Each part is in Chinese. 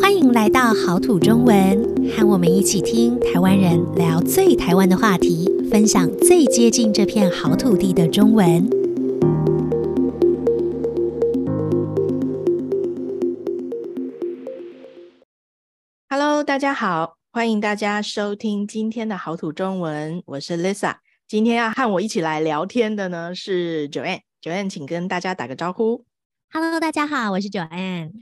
欢迎来到好土中文，和我们一起听台湾人聊最台湾的话题，分享最接近这片好土地的中文。Hello，大家好，欢迎大家收听今天的好土中文，我是 Lisa。今天要和我一起来聊天的呢是 Joanne，Joanne，请跟大家打个招呼。Hello，大家好，我是 Joanne。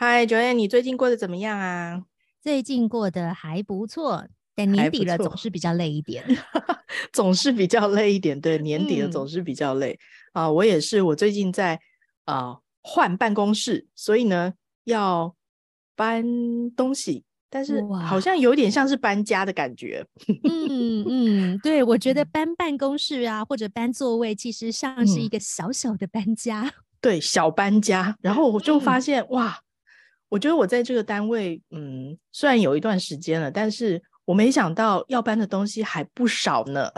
Hi，Joanne，你最近过得怎么样啊？最近过得还不错，但年底了总是比较累一点，总是比较累一点。对，年底了总是比较累啊、嗯呃。我也是，我最近在啊换、呃、办公室，所以呢要搬东西，但是好像有点像是搬家的感觉。嗯嗯，对，我觉得搬办公室啊，或者搬座位，其实像是一个小小的搬家。嗯、对，小搬家。然后我就发现、嗯、哇。我觉得我在这个单位，嗯，虽然有一段时间了，但是我没想到要搬的东西还不少呢，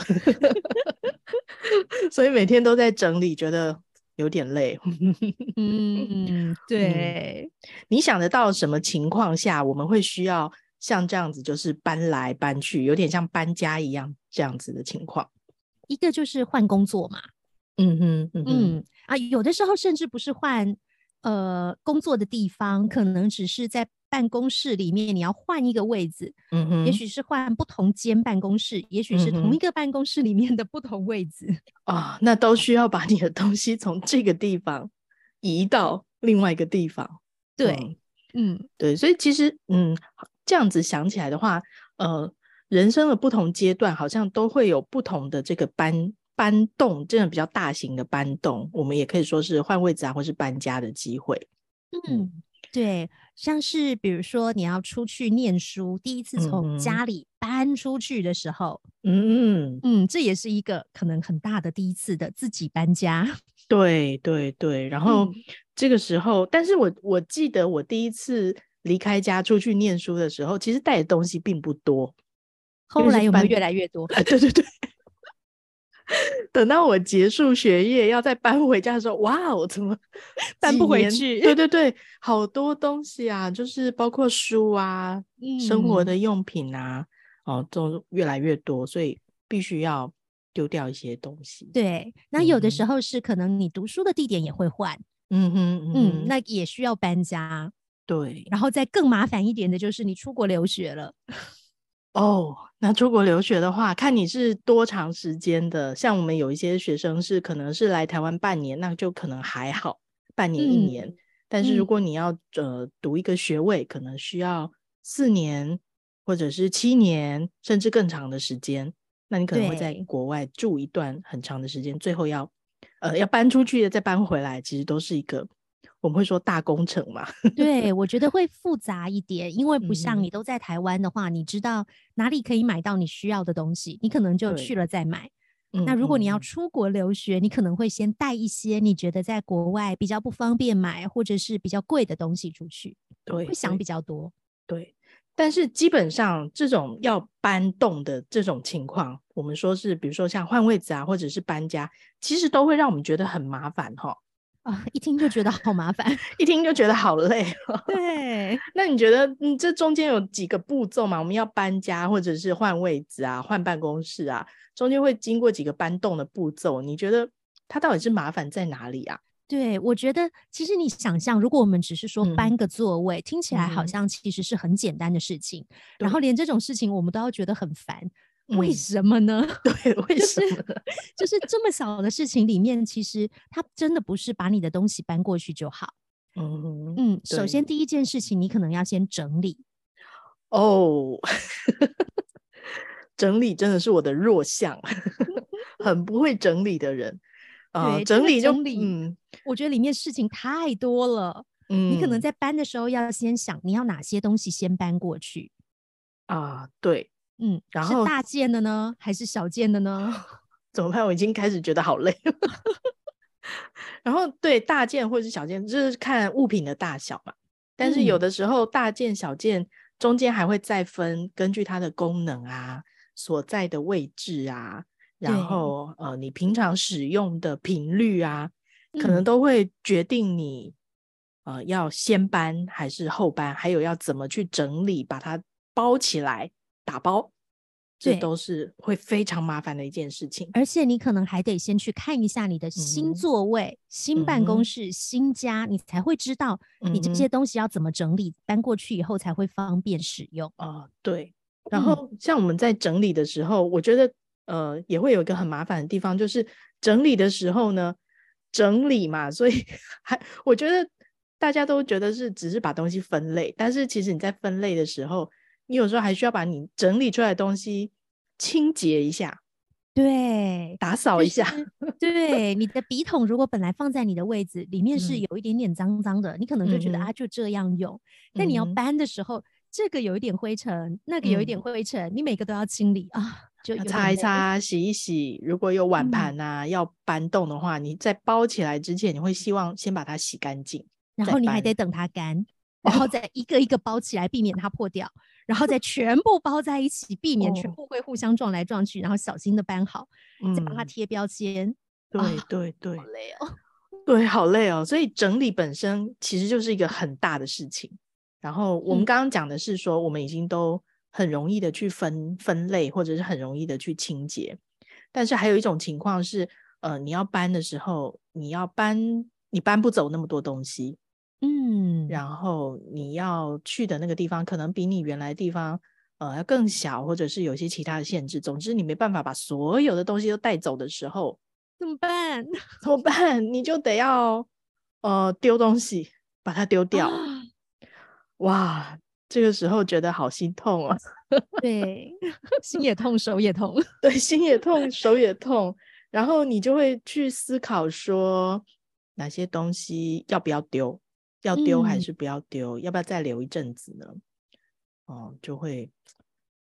所以每天都在整理，觉得有点累。嗯，对。你想得到什么情况下我们会需要像这样子，就是搬来搬去，有点像搬家一样这样子的情况？一个就是换工作嘛，嗯哼，嗯哼，嗯啊，有的时候甚至不是换。呃，工作的地方可能只是在办公室里面，你要换一个位置，嗯哼，也许是换不同间办公室，也许是同一个办公室里面的不同位置 啊、嗯哦，那都需要把你的东西从这个地方移到另外一个地方。对，嗯，嗯对，所以其实，嗯，这样子想起来的话，呃，人生的不同阶段好像都会有不同的这个搬。搬动这样比较大型的搬动，我们也可以说是换位置啊，或是搬家的机会。嗯，对，像是比如说你要出去念书，第一次从家里搬出去的时候，嗯嗯，这也是一个可能很大的第一次的自己搬家。对对对，然后这个时候，嗯、但是我我记得我第一次离开家出去念书的时候，其实带的东西并不多，后来有没有越来越多？啊、对对对。等到我结束学业要再搬回家的时候，哇，我怎么 搬不回去？对对对，好多东西啊，就是包括书啊、嗯、生活的用品啊，哦，都越来越多，所以必须要丢掉一些东西。对，那有的时候是可能你读书的地点也会换，嗯哼，嗯，嗯，那也需要搬家。对，然后再更麻烦一点的就是你出国留学了。哦，那出国留学的话，看你是多长时间的。像我们有一些学生是可能是来台湾半年，那就可能还好，半年一年。嗯、但是如果你要呃读一个学位，可能需要四年或者是七年，甚至更长的时间。那你可能会在国外住一段很长的时间，最后要呃要搬出去再搬回来，其实都是一个。我们会说大工程嘛？对，我觉得会复杂一点，因为不像你都在台湾的话，嗯、你知道哪里可以买到你需要的东西，你可能就去了再买。那如果你要出国留学，嗯、你可能会先带一些你觉得在国外比较不方便买，或者是比较贵的东西出去。对，会想比较多。对，但是基本上这种要搬动的这种情况，我们说是，比如说像换位置啊，或者是搬家，其实都会让我们觉得很麻烦哈。啊，一听就觉得好麻烦，一听就觉得好累。对，那你觉得，嗯，这中间有几个步骤嘛？我们要搬家，或者是换位置啊，换办公室啊，中间会经过几个搬动的步骤。你觉得它到底是麻烦在哪里啊？对，我觉得其实你想象，如果我们只是说搬个座位，嗯、听起来好像其实是很简单的事情，嗯、然后连这种事情我们都要觉得很烦。为什么呢？对，为什么？就是这么小的事情里面，其实它真的不是把你的东西搬过去就好。嗯嗯，首先第一件事情，你可能要先整理。哦，整理真的是我的弱项，很不会整理的人。啊、呃，整理整理，嗯，我觉得里面事情太多了。嗯，你可能在搬的时候要先想，你要哪些东西先搬过去。啊，对。嗯，然后是大件的呢，还是小件的呢？怎么办？我已经开始觉得好累。然后对大件或者是小件，就是看物品的大小嘛。但是有的时候大件、小件中间还会再分，根据它的功能啊、所在的位置啊，然后呃，你平常使用的频率啊，可能都会决定你呃，要先搬还是后搬，还有要怎么去整理，把它包起来，打包。这都是会非常麻烦的一件事情，而且你可能还得先去看一下你的新座位、嗯、新办公室、嗯、新家，你才会知道你这些东西要怎么整理，嗯、搬过去以后才会方便使用。啊、呃，对。然后像我们在整理的时候，嗯、我觉得呃也会有一个很麻烦的地方，就是整理的时候呢，整理嘛，所以 还我觉得大家都觉得是只是把东西分类，但是其实你在分类的时候。你有时候还需要把你整理出来的东西清洁一下，对，打扫一下。就是、对，你的笔筒如果本来放在你的位置里面是有一点点脏脏的，嗯、你可能就觉得、嗯、啊就这样用。但你要搬的时候，嗯、这个有一点灰尘，那个有一点灰尘，嗯、你每个都要清理啊，就擦一擦、洗一洗。如果有碗盘啊、嗯、要搬动的话，你在包起来之前，你会希望先把它洗干净，然后你还得等它干，然后再一个一个包起来，避免它破掉。然后再全部包在一起，避免全部会互相撞来撞去，哦、然后小心的搬好，嗯、再帮它贴标签。对对对，好累哦，对，好累哦。所以整理本身其实就是一个很大的事情。然后我们刚刚讲的是说，我们已经都很容易的去分分类，或者是很容易的去清洁。但是还有一种情况是，呃，你要搬的时候，你要搬，你搬不走那么多东西。嗯，然后你要去的那个地方可能比你原来地方呃要更小，或者是有些其他的限制。总之，你没办法把所有的东西都带走的时候，怎么办？怎么办？你就得要呃丢东西，把它丢掉。啊、哇，这个时候觉得好心痛啊！对，心也痛，手也痛。对，心也痛，手也痛。然后你就会去思考说，哪些东西要不要丢？要丢还是不要丢？嗯、要不要再留一阵子呢？哦，就会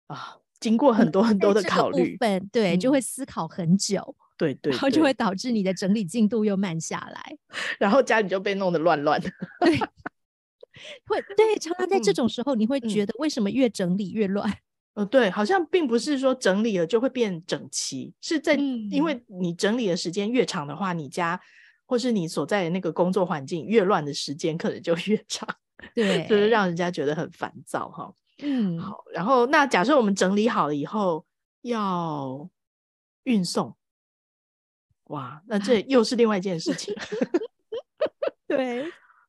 啊，经过很多很多的考虑，嗯、对，就会思考很久，对对，然后就会导致你的整理进度又慢下来，然后家里就被弄得乱乱的。对，会对，常常在这种时候，你会觉得为什么越整理越乱？呃，对，好像并不是说整理了就会变整齐，是在、嗯、因为你整理的时间越长的话，你家。或是你所在的那个工作环境越乱的时间可能就越长，对，就是让人家觉得很烦躁哈。嗯，好，然后那假设我们整理好了以后要运送，哇，那这又是另外一件事情。对，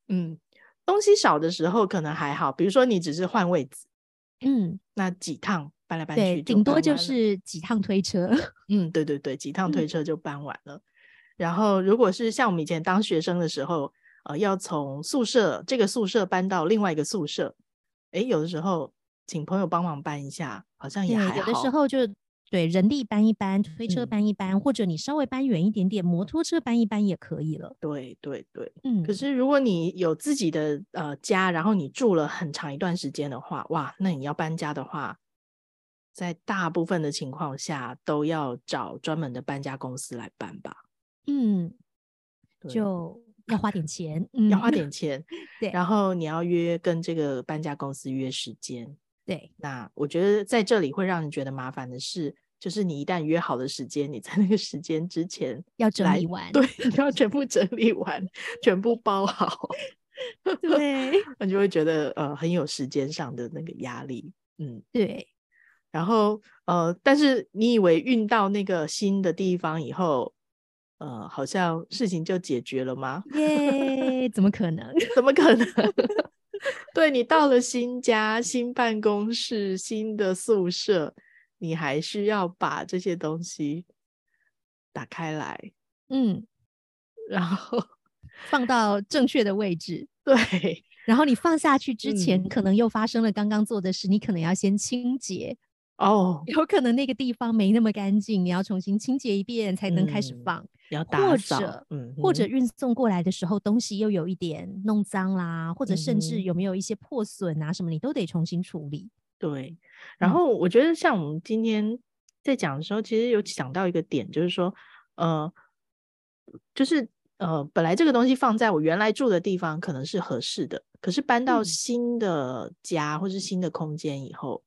嗯，东西少的时候可能还好，比如说你只是换位置，嗯，那几趟搬来搬去，顶多就是几趟推车。嗯，对对对，几趟推车就搬完了。嗯然后，如果是像我们以前当学生的时候，呃，要从宿舍这个宿舍搬到另外一个宿舍，诶，有的时候请朋友帮忙搬一下，好像也还好。有的时候就对人力搬一搬，推车搬一搬，嗯、或者你稍微搬远一点点，摩托车搬一搬也可以了。对对对，嗯。可是如果你有自己的呃家，然后你住了很长一段时间的话，哇，那你要搬家的话，在大部分的情况下都要找专门的搬家公司来搬吧。嗯，就要花点钱，嗯、要花点钱。对，然后你要约跟这个搬家公司约时间。对，那我觉得在这里会让人觉得麻烦的是，就是你一旦约好的时间，你在那个时间之前要整理完，对，你要全部整理完，全部包好。对，那就会觉得呃很有时间上的那个压力。嗯，对。然后呃，但是你以为运到那个新的地方以后，呃，好像事情就解决了吗？耶、yeah,，怎么可能？怎么可能？对，你到了新家、新办公室、新的宿舍，你还需要把这些东西打开来，嗯，然后放到正确的位置。对，然后你放下去之前，嗯、可能又发生了刚刚做的事，你可能要先清洁。哦，有可能那个地方没那么干净，你要重新清洁一遍才能开始放。嗯、要打扫，或者，嗯，或者运送过来的时候东西又有一点弄脏啦，或者甚至有没有一些破损啊什么，你都得重新处理。对，然后我觉得像我们今天在讲的时候，其实有想到一个点，就是说，呃，就是呃，本来这个东西放在我原来住的地方可能是合适的，可是搬到新的家或是新的空间以后。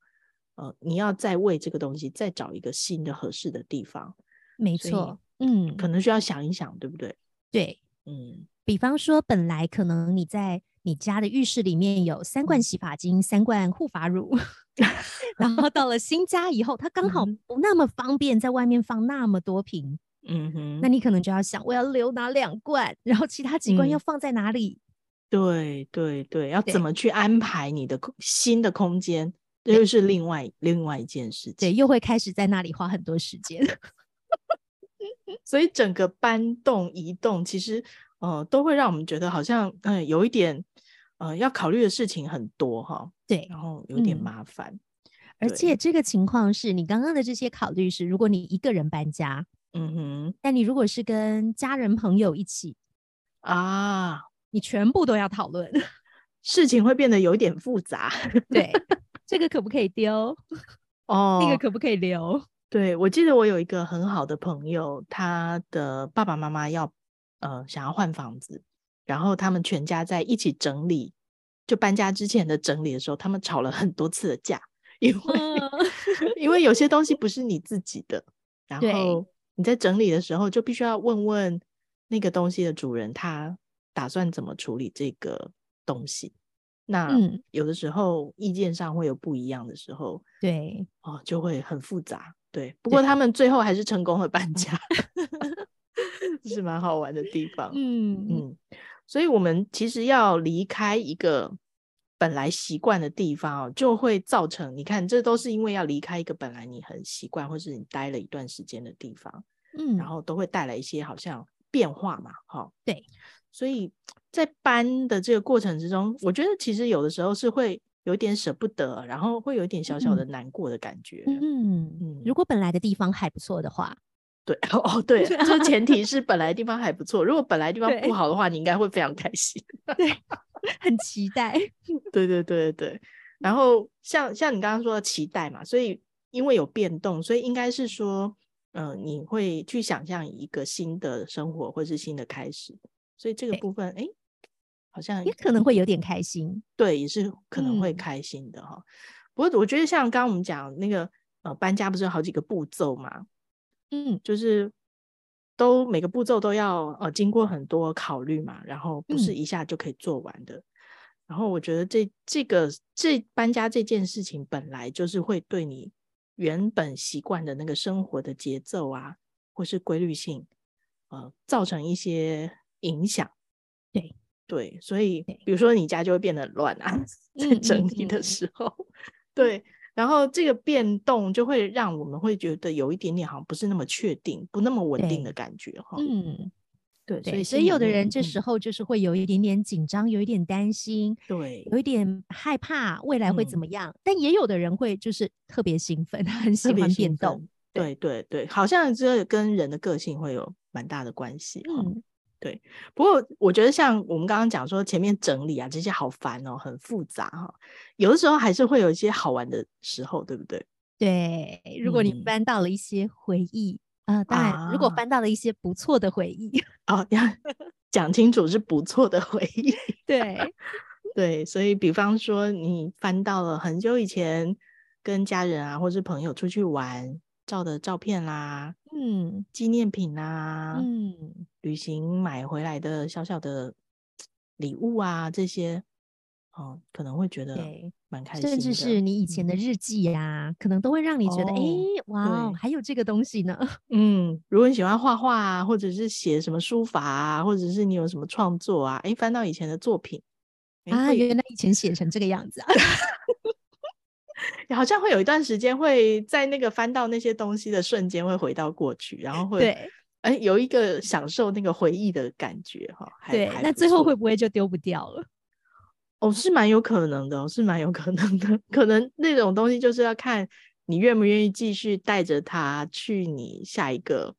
呃，你要再为这个东西再找一个新的合适的地方，没错，嗯，可能需要想一想，对不对？对，嗯，比方说，本来可能你在你家的浴室里面有三罐洗发精、三罐护发乳，然后到了新家以后，它刚好不那么方便在外面放那么多瓶。嗯哼，那你可能就要想，我要留哪两罐，然后其他几罐要放在哪里？嗯、对对对，要怎么去安排你的新的空间，这又是另外另外一件事情。对，又会开始在那里花很多时间。所以整个搬动移动，其实呃都会让我们觉得好像嗯、呃、有一点呃要考虑的事情很多哈。对，然后有点麻烦。嗯、而且这个情况是你刚刚的这些考虑是，如果你一个人搬家。嗯哼，但你如果是跟家人朋友一起啊，你全部都要讨论，事情会变得有点复杂。对，这个可不可以丢？哦，那个可不可以留？对，我记得我有一个很好的朋友，他的爸爸妈妈要呃想要换房子，然后他们全家在一起整理，就搬家之前的整理的时候，他们吵了很多次的架，因为、嗯、因为有些东西不是你自己的，然后。你在整理的时候，就必须要问问那个东西的主人，他打算怎么处理这个东西。那有的时候意见上会有不一样的时候，对哦，就会很复杂。对，不过他们最后还是成功了搬家，这是蛮好玩的地方。嗯嗯，所以我们其实要离开一个。本来习惯的地方哦就会造成，你看，这都是因为要离开一个本来你很习惯，或是你待了一段时间的地方，嗯，然后都会带来一些好像变化嘛，哈，对，所以在搬的这个过程之中，我觉得其实有的时候是会有点舍不得，然后会有一点小小的难过的感觉，嗯嗯，嗯，如果本来的地方还不错的话，对，哦对，这前提是本来的地方还不错，如果本来地方不好的话，你应该会非常开心，对。很期待，对对对对，然后像像你刚刚说的期待嘛，所以因为有变动，所以应该是说，嗯、呃，你会去想象一个新的生活或是新的开始，所以这个部分，哎，好像也可能会有点开心，对，也是可能会开心的哈、嗯。不过我觉得像刚刚我们讲那个呃搬家不是有好几个步骤嘛，嗯，就是。都每个步骤都要呃经过很多考虑嘛，然后不是一下就可以做完的。嗯、然后我觉得这这个这搬家这件事情本来就是会对你原本习惯的那个生活的节奏啊，或是规律性，呃，造成一些影响。对对，所以比如说你家就会变得乱啊，在整理的时候，嗯嗯嗯对。然后这个变动就会让我们会觉得有一点点好像不是那么确定，不那么稳定的感觉哈。嗯，对，所以所以有的人这时候就是会有一点点紧张，嗯、有一点担心，对，有一点害怕未来会怎么样。嗯、但也有的人会就是特别兴奋，很喜欢变动。对对对，好像这跟人的个性会有蛮大的关系。嗯。对，不过我觉得像我们刚刚讲说前面整理啊这些好烦哦，很复杂哈。有的时候还是会有一些好玩的时候，对不对？对，如果你翻到了一些回忆啊、当然如果翻到了一些不错的回忆 哦，要讲清楚是不错的回忆。对 对，所以比方说你翻到了很久以前跟家人啊或是朋友出去玩照的照片啦。嗯，纪念品啊，嗯，旅行买回来的小小的礼物啊，这些，哦，可能会觉得蛮开心的。甚至是你以前的日记呀、啊嗯，可能都会让你觉得，哎、哦，哇，还有这个东西呢。嗯，如果你喜欢画画啊，或者是写什么书法啊，或者是你有什么创作啊，哎，翻到以前的作品，啊，原来以前写成这个样子啊。好像会有一段时间会在那个翻到那些东西的瞬间会回到过去，然后会对，哎，有一个享受那个回忆的感觉哈。对，那最后会不会就丢不掉了？哦，是蛮有可能的，是蛮有可能的。可能那种东西就是要看你愿不愿意继续带着它去你下一个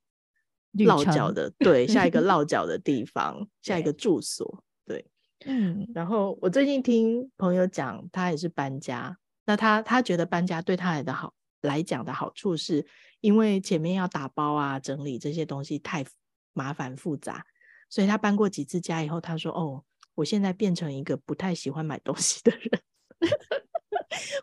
落脚的，对，下一个 落脚的地方，下一个住所，对，嗯。然后我最近听朋友讲，他也是搬家。那他他觉得搬家对他来的好来讲的好处，是因为前面要打包啊、整理这些东西太麻烦复杂，所以他搬过几次家以后，他说：“哦，我现在变成一个不太喜欢买东西的人。”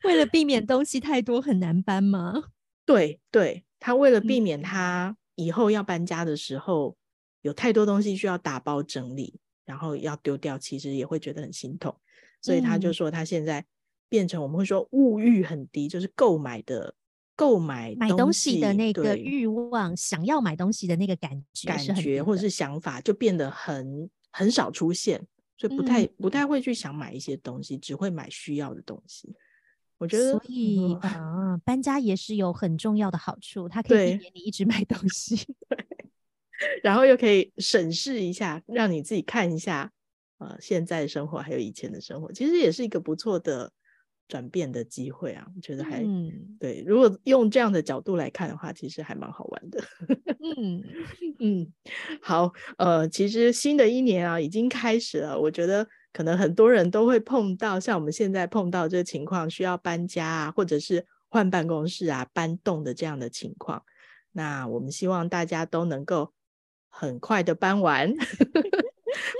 为了避免东西太多很难搬吗？对对，他为了避免他以后要搬家的时候有太多东西需要打包整理，然后要丢掉，其实也会觉得很心痛。所以他就说，他现在变成我们会说物欲很低，就是购买的购买买东西的那个欲望，想要买东西的那个感觉感觉或者是想法就变得很很少出现，所以不太、嗯、不太会去想买一些东西，只会买需要的东西。我觉得，所 以啊、搬家也是有很重要的好处，它可以避免你一直买东西，然后又可以审视一下，让你自己看一下。呃，现在的生活还有以前的生活，其实也是一个不错的转变的机会啊。我觉得还、嗯、对，如果用这样的角度来看的话，其实还蛮好玩的。嗯嗯，好，呃，其实新的一年啊，已经开始了。我觉得可能很多人都会碰到像我们现在碰到这个情况，需要搬家啊，或者是换办公室啊、搬动的这样的情况。那我们希望大家都能够很快的搬完。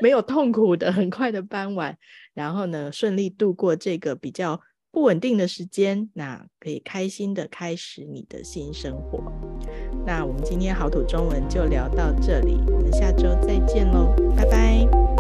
没有痛苦的，很快的搬完，然后呢，顺利度过这个比较不稳定的时间，那可以开心的开始你的新生活。那我们今天好土中文就聊到这里，我们下周再见喽，拜拜。